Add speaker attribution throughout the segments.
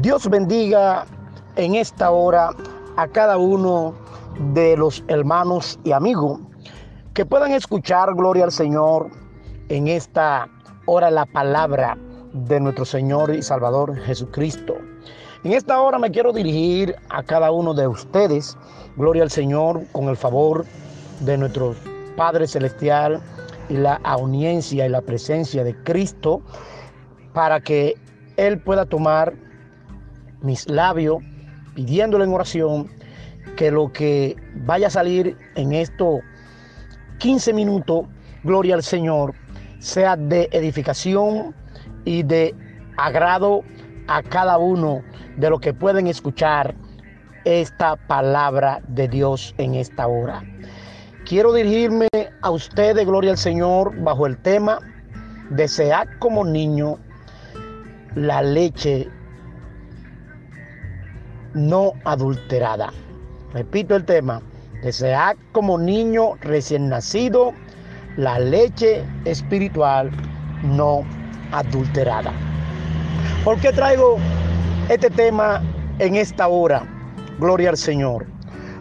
Speaker 1: Dios bendiga en esta hora a cada uno de los hermanos y amigos que puedan escuchar, gloria al Señor, en esta hora la palabra de nuestro Señor y Salvador Jesucristo. En esta hora me quiero dirigir a cada uno de ustedes, gloria al Señor, con el favor de nuestro Padre Celestial y la audiencia y la presencia de Cristo, para que Él pueda tomar mis labios pidiéndole en oración que lo que vaya a salir en estos 15 minutos, gloria al Señor, sea de edificación y de agrado a cada uno de los que pueden escuchar esta palabra de Dios en esta hora. Quiero dirigirme a ustedes, gloria al Señor, bajo el tema desear como niño la leche no adulterada. Repito el tema, desear como niño recién nacido la leche espiritual no adulterada. ¿Por qué traigo este tema en esta hora? Gloria al Señor.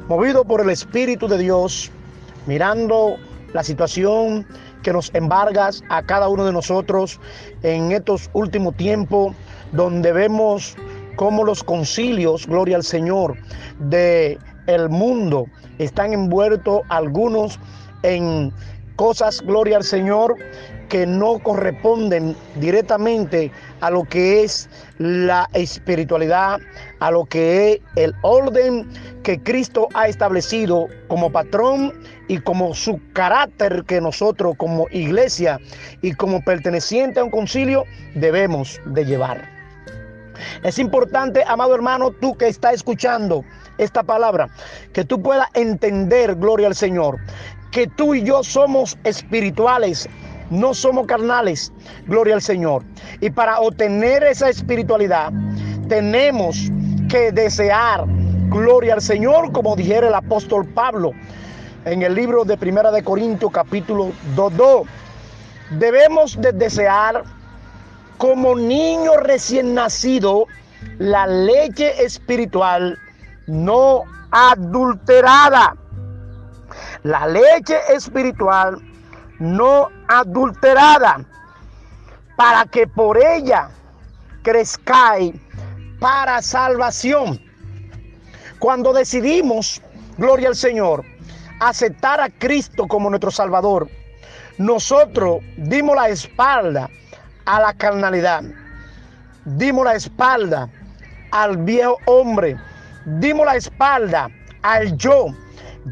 Speaker 1: Movido por el Espíritu de Dios, mirando la situación que nos embarga a cada uno de nosotros en estos últimos tiempos, donde vemos cómo los concilios, gloria al Señor, de el mundo están envueltos algunos en cosas, gloria al Señor, que no corresponden directamente a lo que es la espiritualidad, a lo que es el orden que Cristo ha establecido como patrón y como su carácter que nosotros como iglesia y como perteneciente a un concilio debemos de llevar. Es importante, amado hermano, tú que estás escuchando esta palabra, que tú puedas entender, gloria al Señor, que tú y yo somos espirituales, no somos carnales, gloria al Señor. Y para obtener esa espiritualidad, tenemos que desear, gloria al Señor, como dijera el apóstol Pablo en el libro de Primera de Corintios capítulo 2.2. Debemos de desear como niño recién nacido la leche espiritual no adulterada. La leche espiritual no adulterada, para que por ella crezcáis para salvación. Cuando decidimos, gloria al Señor, aceptar a Cristo como nuestro Salvador, nosotros dimos la espalda a la carnalidad. Dimos la espalda al viejo hombre. Dimos la espalda al yo.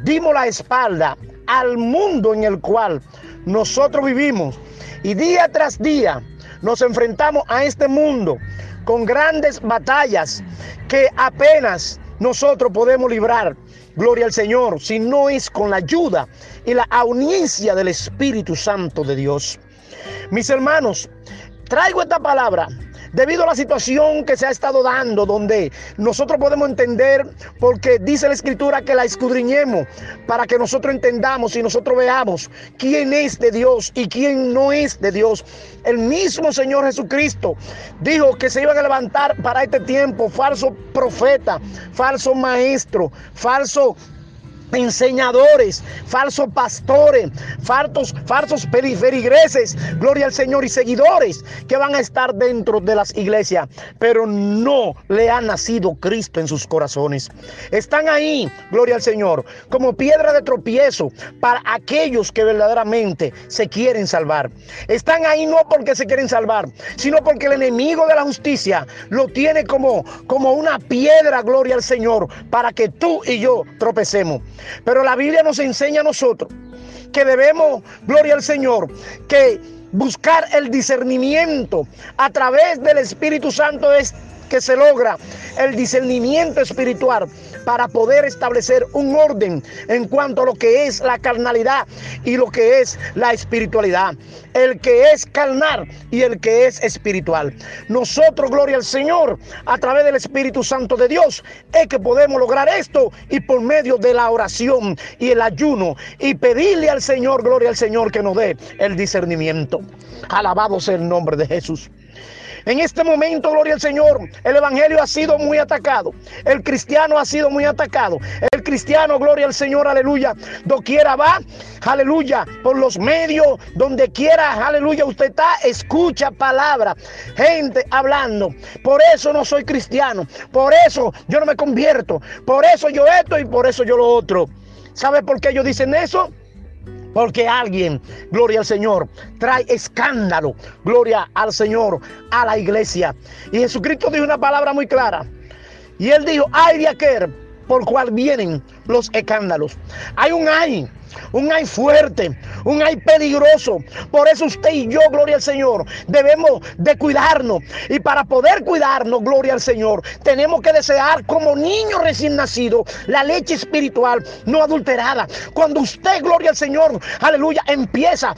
Speaker 1: Dimos la espalda al mundo en el cual nosotros vivimos. Y día tras día nos enfrentamos a este mundo con grandes batallas que apenas nosotros podemos librar. Gloria al Señor, si no es con la ayuda y la audiencia del Espíritu Santo de Dios. Mis hermanos, Traigo esta palabra debido a la situación que se ha estado dando, donde nosotros podemos entender, porque dice la escritura que la escudriñemos para que nosotros entendamos y nosotros veamos quién es de Dios y quién no es de Dios. El mismo Señor Jesucristo dijo que se iban a levantar para este tiempo falso profeta, falso maestro, falso enseñadores, falsos pastores, falsos, falsos periferigreses, gloria al Señor, y seguidores que van a estar dentro de las iglesias, pero no le ha nacido Cristo en sus corazones. Están ahí, gloria al Señor, como piedra de tropiezo para aquellos que verdaderamente se quieren salvar. Están ahí no porque se quieren salvar, sino porque el enemigo de la justicia lo tiene como, como una piedra, gloria al Señor, para que tú y yo tropecemos. Pero la Biblia nos enseña a nosotros que debemos, gloria al Señor, que buscar el discernimiento a través del Espíritu Santo es que se logra el discernimiento espiritual para poder establecer un orden en cuanto a lo que es la carnalidad y lo que es la espiritualidad. El que es carnal y el que es espiritual. Nosotros, gloria al Señor, a través del Espíritu Santo de Dios, es que podemos lograr esto y por medio de la oración y el ayuno y pedirle al Señor, gloria al Señor, que nos dé el discernimiento. Alabado sea el nombre de Jesús. En este momento, gloria al Señor, el Evangelio ha sido muy atacado. El cristiano ha sido muy atacado. El cristiano, gloria al Señor, aleluya, doquiera va, aleluya, por los medios, donde quiera, aleluya, usted está, escucha palabra, gente hablando. Por eso no soy cristiano, por eso yo no me convierto, por eso yo esto y por eso yo lo otro. ¿Sabe por qué ellos dicen eso? Porque alguien, gloria al Señor, trae escándalo, gloria al Señor, a la iglesia. Y Jesucristo dijo una palabra muy clara. Y él dijo, ay de por cual vienen los escándalos. Hay un ay, un ay fuerte, un ay peligroso. Por eso usted y yo, gloria al Señor, debemos de cuidarnos. Y para poder cuidarnos, gloria al Señor, tenemos que desear como niño recién nacido la leche espiritual no adulterada. Cuando usted, gloria al Señor, aleluya, empieza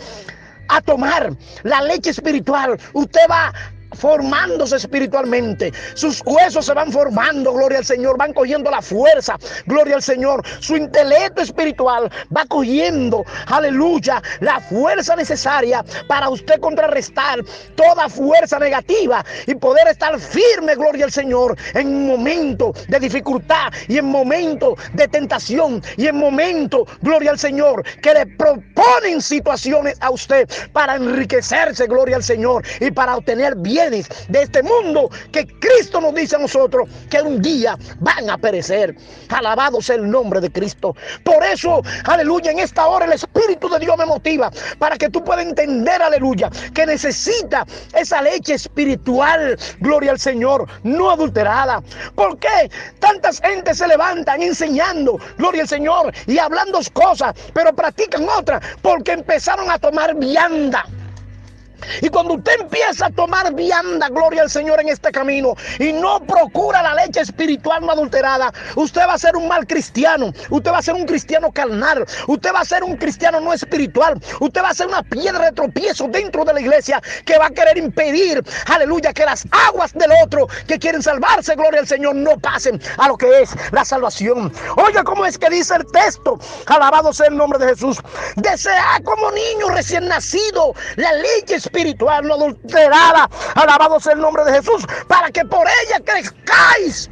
Speaker 1: a tomar la leche espiritual, usted va formándose espiritualmente. Sus huesos se van formando, gloria al Señor, van cogiendo la fuerza, gloria al Señor. Su intelecto espiritual va cogiendo, aleluya, la fuerza necesaria para usted contrarrestar toda fuerza negativa y poder estar firme, gloria al Señor, en momento de dificultad y en momento de tentación y en momento, gloria al Señor, que le proponen situaciones a usted para enriquecerse, gloria al Señor, y para obtener bien de este mundo que Cristo nos dice a nosotros que un día van a perecer. Alabado sea el nombre de Cristo. Por eso, aleluya, en esta hora el Espíritu de Dios me motiva para que tú puedas entender, aleluya, que necesita esa leche espiritual, gloria al Señor, no adulterada. ¿Por qué tantas gente se levantan enseñando, gloria al Señor, y hablando cosas, pero practican otras? Porque empezaron a tomar vianda. Y cuando usted empieza a tomar vianda, gloria al Señor en este camino, y no procura la leche espiritual no adulterada, usted va a ser un mal cristiano, usted va a ser un cristiano carnal, usted va a ser un cristiano no espiritual, usted va a ser una piedra de tropiezo dentro de la iglesia que va a querer impedir, aleluya, que las aguas del otro que quieren salvarse, gloria al Señor, no pasen a lo que es la salvación. Oiga, ¿cómo es que dice el texto? Alabado sea el nombre de Jesús. Desea como niño recién nacido la leche espiritual espiritual no adulterada. Alabado sea el nombre de Jesús, para que por ella crezcáis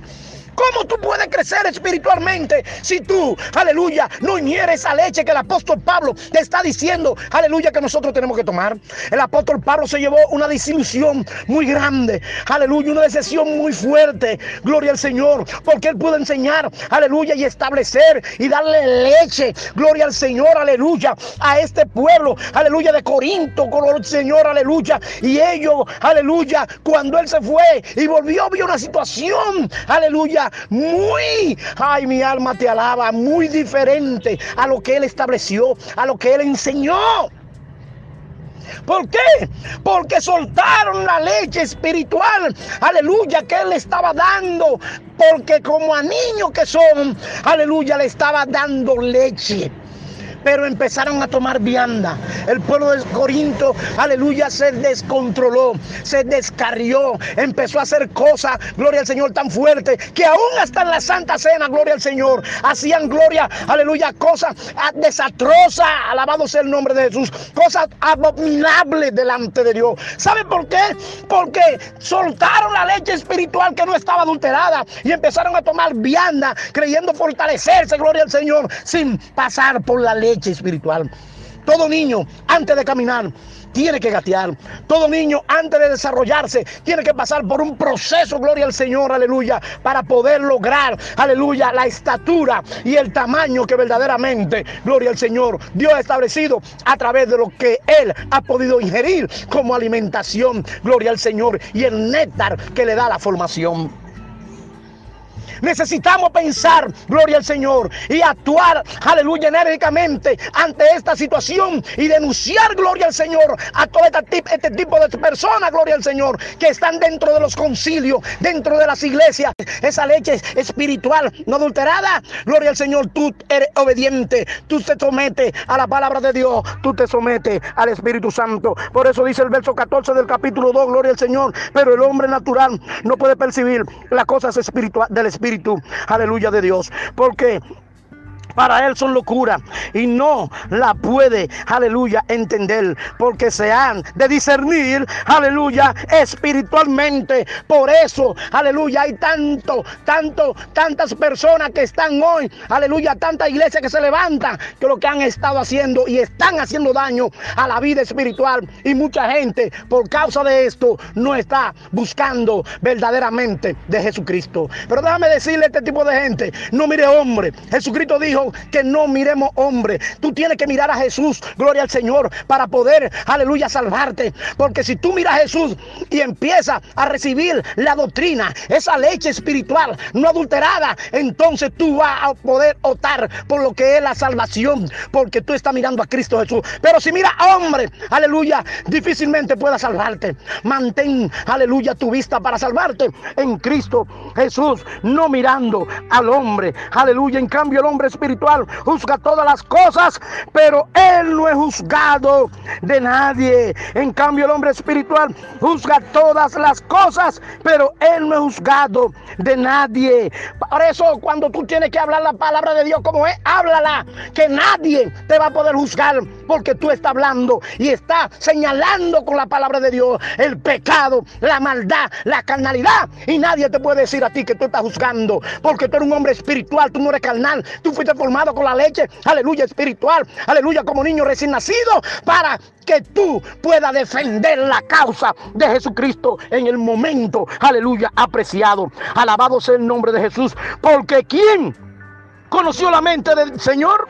Speaker 1: ¿Cómo tú puedes crecer espiritualmente si tú, aleluya, no hieres esa leche que el apóstol Pablo te está diciendo, aleluya, que nosotros tenemos que tomar? El apóstol Pablo se llevó una desilusión muy grande, aleluya, una decepción muy fuerte, gloria al Señor, porque él pudo enseñar, aleluya, y establecer y darle leche, gloria al Señor, aleluya, a este pueblo, aleluya, de Corinto, con el Señor, aleluya, y ellos, aleluya, cuando él se fue y volvió, vio una situación, aleluya, muy, ay, mi alma te alaba, muy diferente a lo que Él estableció, a lo que Él enseñó. ¿Por qué? Porque soltaron la leche espiritual, aleluya, que Él le estaba dando. Porque como a niños que son, aleluya, le estaba dando leche pero empezaron a tomar vianda. El pueblo de Corinto, aleluya, se descontroló, se descarrió, empezó a hacer cosas, gloria al Señor, tan fuerte, que aún hasta en la Santa Cena, gloria al Señor, hacían gloria, aleluya, cosas desastrosas, alabado sea el nombre de Jesús, cosas abominables delante de Dios. ¿Sabe por qué? Porque soltaron la leche espiritual que no estaba adulterada y empezaron a tomar vianda, creyendo fortalecerse, gloria al Señor, sin pasar por la leche espiritual. Todo niño, antes de caminar, tiene que gatear. Todo niño, antes de desarrollarse, tiene que pasar por un proceso, gloria al Señor, aleluya, para poder lograr, aleluya, la estatura y el tamaño que verdaderamente, gloria al Señor, Dios ha establecido a través de lo que Él ha podido ingerir como alimentación, gloria al Señor, y el néctar que le da la formación. Necesitamos pensar, gloria al Señor, y actuar, aleluya, enérgicamente ante esta situación y denunciar, gloria al Señor, a todo este, este tipo de personas, gloria al Señor, que están dentro de los concilios, dentro de las iglesias. Esa leche espiritual no adulterada, gloria al Señor, tú eres obediente, tú te sometes a la palabra de Dios, tú te sometes al Espíritu Santo. Por eso dice el verso 14 del capítulo 2, gloria al Señor, pero el hombre natural no puede percibir las cosas espirituales del Espíritu Aleluya de Dios. Porque para él son locura y no la puede, aleluya, entender porque se han de discernir, aleluya, espiritualmente. Por eso, aleluya, hay tanto, tanto, tantas personas que están hoy, aleluya, tanta iglesia que se levanta, que lo que han estado haciendo y están haciendo daño a la vida espiritual y mucha gente por causa de esto no está buscando verdaderamente de Jesucristo. Pero déjame decirle a este tipo de gente, no mire hombre. Jesucristo dijo que no miremos hombre. Tú tienes que mirar a Jesús, gloria al Señor, para poder, aleluya, salvarte. Porque si tú miras a Jesús y empiezas a recibir la doctrina, esa leche espiritual no adulterada, entonces tú vas a poder optar por lo que es la salvación, porque tú estás mirando a Cristo Jesús. Pero si mira a hombre, aleluya, difícilmente pueda salvarte. Mantén, aleluya, tu vista para salvarte en Cristo Jesús, no mirando al hombre, aleluya. En cambio, el hombre espiritual juzga todas las cosas, pero él no es juzgado de nadie. En cambio, el hombre espiritual juzga todas las cosas, pero él no es juzgado de nadie. Por eso, cuando tú tienes que hablar la palabra de Dios como es, háblala, que nadie te va a poder juzgar porque tú estás hablando y estás señalando con la palabra de Dios el pecado, la maldad, la carnalidad. Y nadie te puede decir a ti que tú estás juzgando porque tú eres un hombre espiritual, tú no eres carnal, tú fuiste formado con la leche, aleluya, espiritual, aleluya, como niño recién nacido, para que tú puedas defender la causa de Jesucristo en el momento, aleluya, apreciado. Alabado sea el nombre de Jesús, porque ¿quién conoció la mente del Señor?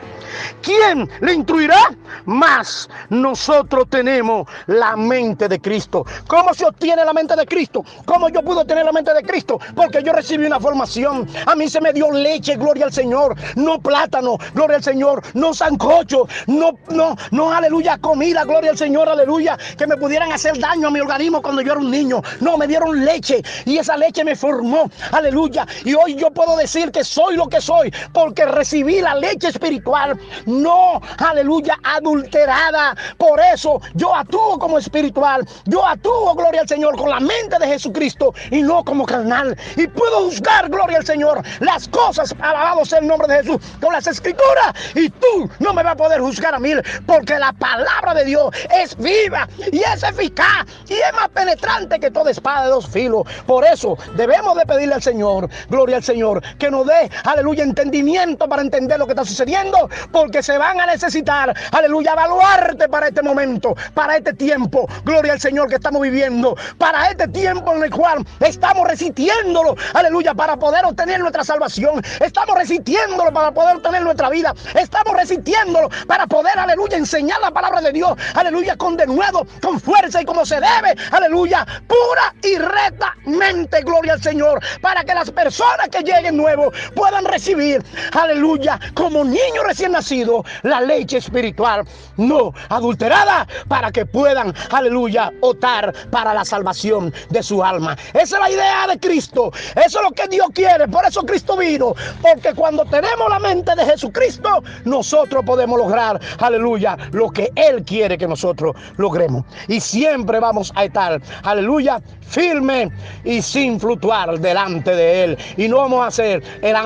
Speaker 1: ¿Quién le instruirá? Más nosotros tenemos la mente de Cristo. ¿Cómo se obtiene la mente de Cristo? ¿Cómo yo puedo tener la mente de Cristo? Porque yo recibí una formación. A mí se me dio leche, gloria al Señor. No plátano, gloria al Señor. No sancocho, no, no, no, aleluya, comida, gloria al Señor, aleluya. Que me pudieran hacer daño a mi organismo cuando yo era un niño. No, me dieron leche y esa leche me formó, aleluya. Y hoy yo puedo decir que soy lo que soy porque recibí la leche espiritual no, aleluya, adulterada. Por eso yo actúo como espiritual, yo actúo, gloria al Señor, con la mente de Jesucristo y no como carnal. Y puedo juzgar, gloria al Señor, las cosas, alabado sea el nombre de Jesús, con las escrituras. Y tú no me vas a poder juzgar a mí, porque la palabra de Dios es viva y es eficaz y es más penetrante que toda espada de dos filos. Por eso debemos de pedirle al Señor, gloria al Señor, que nos dé, aleluya, entendimiento para entender lo que está sucediendo, porque se van a necesitar, aleluya, evaluarte para este momento, para este tiempo, gloria al Señor que estamos viviendo, para este tiempo en el cual estamos resistiéndolo, aleluya, para poder obtener nuestra salvación, estamos resistiéndolo para poder obtener nuestra vida, estamos resistiéndolo para poder, aleluya, enseñar la palabra de Dios, aleluya, con denuedo, con fuerza y como se debe, aleluya, pura y rectamente, gloria al Señor, para que las personas que lleguen nuevos puedan recibir, aleluya, como niños recién nacidos, la leche espiritual no adulterada para que puedan, aleluya, otar para la salvación de su alma. Esa es la idea de Cristo. Eso es lo que Dios quiere. Por eso Cristo vino. Porque cuando tenemos la mente de Jesucristo, nosotros podemos lograr, aleluya, lo que Él quiere que nosotros logremos. Y siempre vamos a estar, aleluya, firme y sin fluctuar delante de Él. Y no vamos a hacer el,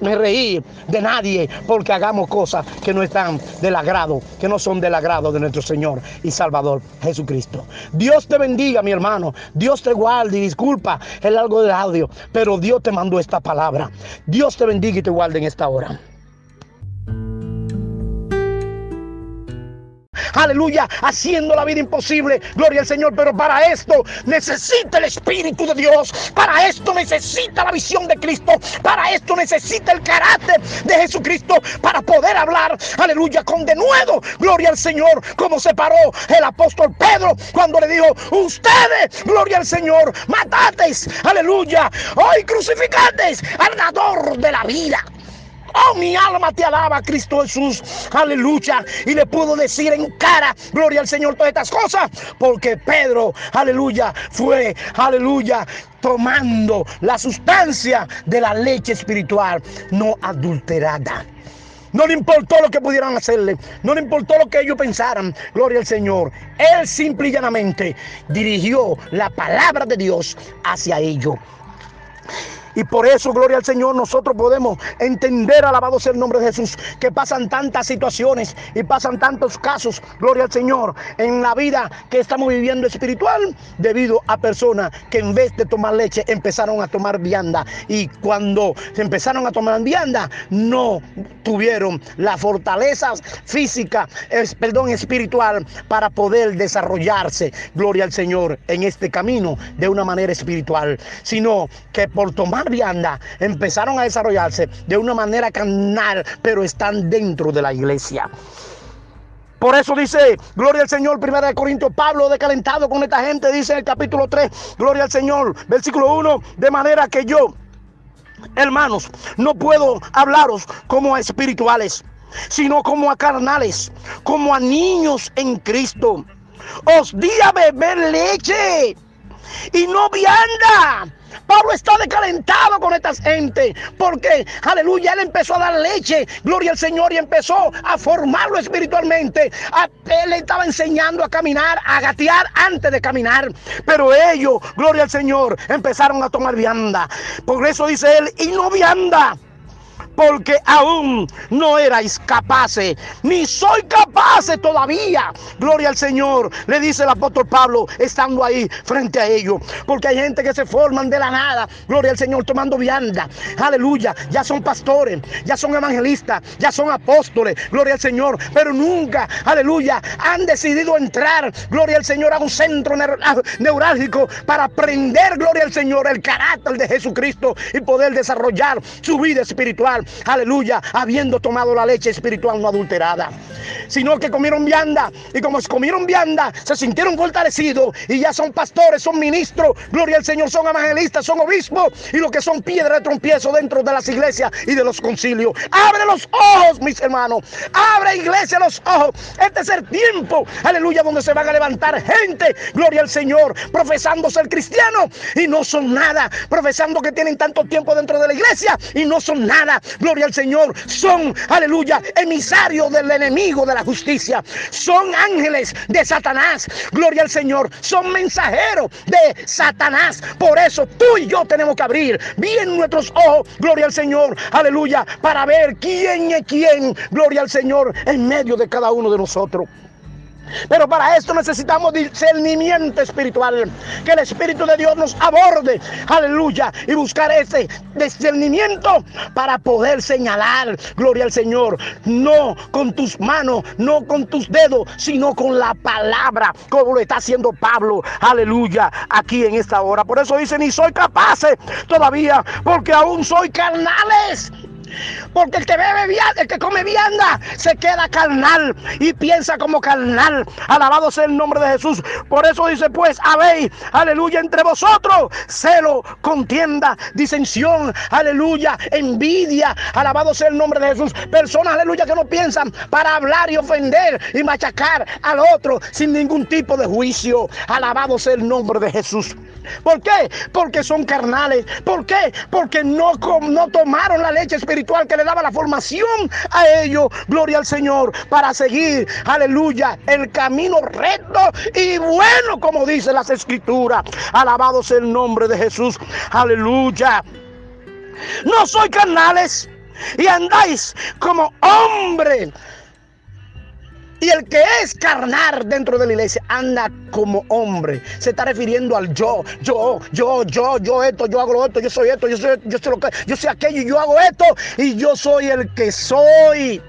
Speaker 1: el reír de nadie porque hagamos cosas que no están del agrado, que no son del agrado de nuestro Señor y Salvador Jesucristo. Dios te bendiga, mi hermano. Dios te guarde y disculpa el algo de audio, pero Dios te mandó esta palabra. Dios te bendiga y te guarde en esta hora. Aleluya, haciendo la vida imposible, gloria al Señor, pero para esto necesita el Espíritu de Dios, para esto necesita la visión de Cristo, para esto necesita el carácter de Jesucristo, para poder hablar, aleluya, con denuedo, gloria al Señor, como se paró el apóstol Pedro cuando le dijo, ustedes, gloria al Señor, matateis, aleluya, hoy crucificateis al dador de la vida. Oh, mi alma te alaba, Cristo Jesús. Aleluya. Y le pudo decir en cara, gloria al Señor, todas estas cosas. Porque Pedro, aleluya, fue, aleluya, tomando la sustancia de la leche espiritual no adulterada. No le importó lo que pudieran hacerle. No le importó lo que ellos pensaran. Gloria al Señor. Él simple y llanamente dirigió la palabra de Dios hacia ellos. Y por eso, gloria al Señor, nosotros podemos entender, alabado sea el nombre de Jesús, que pasan tantas situaciones y pasan tantos casos, gloria al Señor, en la vida que estamos viviendo espiritual, debido a personas que en vez de tomar leche empezaron a tomar vianda. Y cuando empezaron a tomar vianda, no tuvieron la fortaleza física, perdón, espiritual para poder desarrollarse, gloria al Señor, en este camino de una manera espiritual, sino que por tomar vianda empezaron a desarrollarse de una manera carnal, pero están dentro de la iglesia. Por eso dice, gloria al Señor, primera de Corintios, Pablo decalentado con esta gente, dice en el capítulo 3, gloria al Señor, versículo 1, de manera que yo, hermanos, no puedo hablaros como a espirituales, sino como a carnales, como a niños en Cristo. Os di a beber leche y no vianda Pablo está decalentado con esta gente porque, aleluya, él empezó a dar leche, gloria al Señor, y empezó a formarlo espiritualmente. Él le estaba enseñando a caminar, a gatear antes de caminar. Pero ellos, gloria al Señor, empezaron a tomar vianda. Por eso dice él, y no vianda porque aún no erais capaces, ni soy capaces todavía. Gloria al Señor, le dice el apóstol Pablo, estando ahí frente a ellos, porque hay gente que se forman de la nada, gloria al Señor, tomando vianda, aleluya, ya son pastores, ya son evangelistas, ya son apóstoles, gloria al Señor, pero nunca, aleluya, han decidido entrar, gloria al Señor, a un centro neurálgico para aprender, gloria al Señor, el carácter de Jesucristo y poder desarrollar su vida espiritual aleluya, habiendo tomado la leche espiritual no adulterada, sino que comieron vianda y como comieron vianda, se sintieron fortalecidos y ya son pastores, son ministros, gloria al Señor, son evangelistas, son obispos y lo que son piedra de trompiezo dentro de las iglesias y de los concilios. Abre los ojos, mis hermanos, abre iglesia los ojos. Este es el tiempo, aleluya, donde se van a levantar gente, gloria al Señor, profesando ser cristiano y no son nada, profesando que tienen tanto tiempo dentro de la iglesia y no son nada, gloria al Señor, son, aleluya, emisarios del enemigo de la justicia, son ángeles de Satanás, gloria al Señor, son mensajeros de Satanás. Por eso tú y yo tenemos que abrir bien nuestros ojos, gloria al Señor, aleluya, para ver quién es quién, gloria al Señor, en medio de cada uno de nosotros. Pero para esto necesitamos discernimiento espiritual. Que el Espíritu de Dios nos aborde. Aleluya. Y buscar ese discernimiento para poder señalar. Gloria al Señor. No con tus manos, no con tus dedos, sino con la palabra. Como lo está haciendo Pablo. Aleluya. Aquí en esta hora. Por eso dice, ni soy capaz todavía. Porque aún soy carnales. Porque el que bebe vianda, el que come vianda, se queda carnal y piensa como carnal. Alabado sea el nombre de Jesús. Por eso dice, pues, habéis, aleluya, entre vosotros, celo, contienda, disensión, aleluya, envidia. Alabado sea el nombre de Jesús. Personas, aleluya, que no piensan para hablar y ofender y machacar al otro sin ningún tipo de juicio. Alabado sea el nombre de Jesús. ¿Por qué? Porque son carnales. ¿Por qué? Porque no, no tomaron la leche espiritual que le daba la formación a ellos, gloria al Señor, para seguir, aleluya, el camino recto y bueno, como dice las escrituras. Alabado sea el nombre de Jesús, aleluya. No soy carnales y andáis como hombres y el que es carnal dentro de la iglesia anda como hombre. Se está refiriendo al yo, yo, yo, yo, yo esto, yo hago esto, yo soy esto, yo soy, yo soy lo que, yo soy aquello, yo hago esto y yo soy el que soy.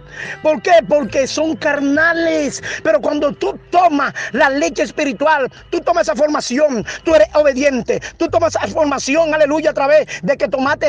Speaker 1: ¿Por qué? Porque son carnales. Pero cuando tú tomas la leche espiritual, tú tomas esa formación, tú eres obediente, tú tomas esa formación, aleluya, a través de que tomaste